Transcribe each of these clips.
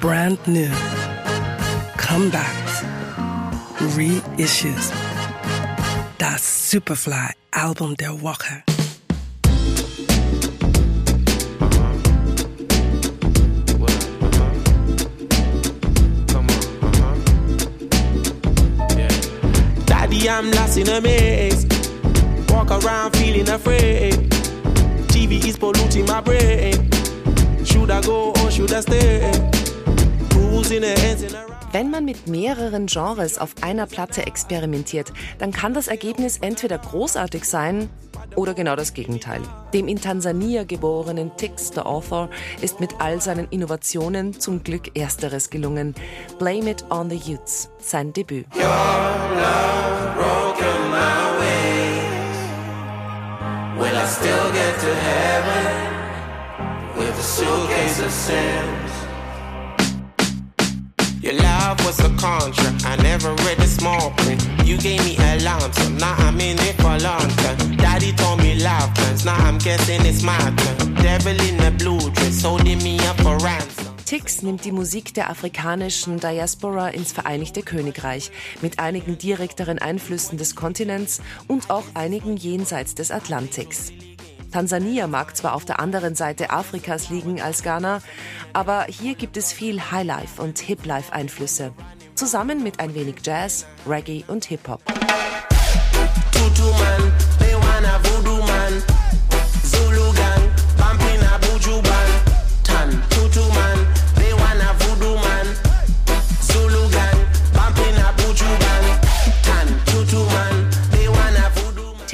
brand new, comebacks, reissues. Das Superfly Album der. Daddy, I'm lost in a maze. Walk around feeling afraid. TV is polluting my brain. Wenn man mit mehreren Genres auf einer Platte experimentiert, dann kann das Ergebnis entweder großartig sein oder genau das Gegenteil. Dem in Tansania geborenen Tix, the Author, ist mit all seinen Innovationen zum Glück Ersteres gelungen. Blame It on the Youths, sein Debüt. Will I still get to heaven with a suitcase of sins? Love was a contract. I never read the small print. You gave me a lantern. Now I'm in it for long term. Daddy told me love plans. Now I'm guessing it's my turn. Devil in the blue dress holding me up for ransom. Tix nimmt die Musik der afrikanischen Diaspora ins Vereinigte Königreich mit einigen direkteren Einflüssen des Kontinents und auch einigen jenseits des Atlantiks. Tansania mag zwar auf der anderen Seite Afrikas liegen als Ghana, aber hier gibt es viel Highlife und Hiplife-Einflüsse. Zusammen mit ein wenig Jazz, Reggae und Hip-Hop. Tutu man, they wanna voodoo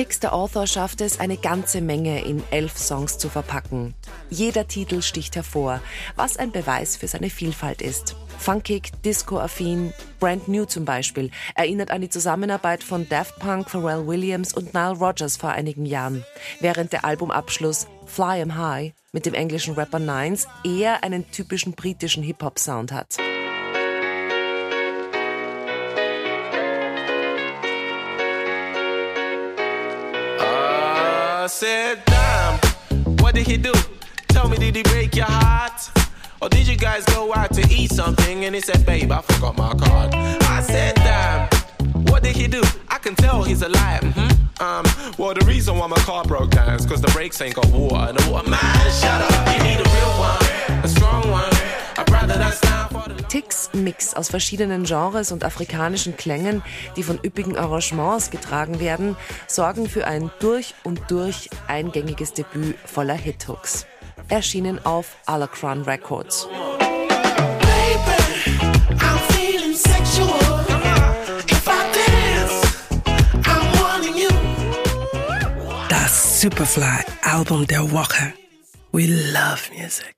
Tix der Author schafft es, eine ganze Menge in elf Songs zu verpacken. Jeder Titel sticht hervor, was ein Beweis für seine Vielfalt ist. Funkig, disco-affin, Brand New zum Beispiel, erinnert an die Zusammenarbeit von Daft Punk, Pharrell Williams und Nile Rodgers vor einigen Jahren. Während der Albumabschluss Fly 'em High mit dem englischen Rapper Nines eher einen typischen britischen Hip-Hop-Sound hat. Said, damn, what did he do? Tell me, did he break your heart? Or did you guys go out to eat something and he said, babe, I forgot my card? I said, damn, what did he do? I can tell he's a liar. Mm-hmm. Um, well, the reason why my car broke down is because the brakes ain't got water. And the water, man, shut up. You need a real Mix aus verschiedenen Genres und afrikanischen Klängen, die von üppigen Arrangements getragen werden, sorgen für ein durch und durch eingängiges Debüt voller Hithooks. Erschienen auf Alacron Records. Das Superfly Album der Woche. We love music.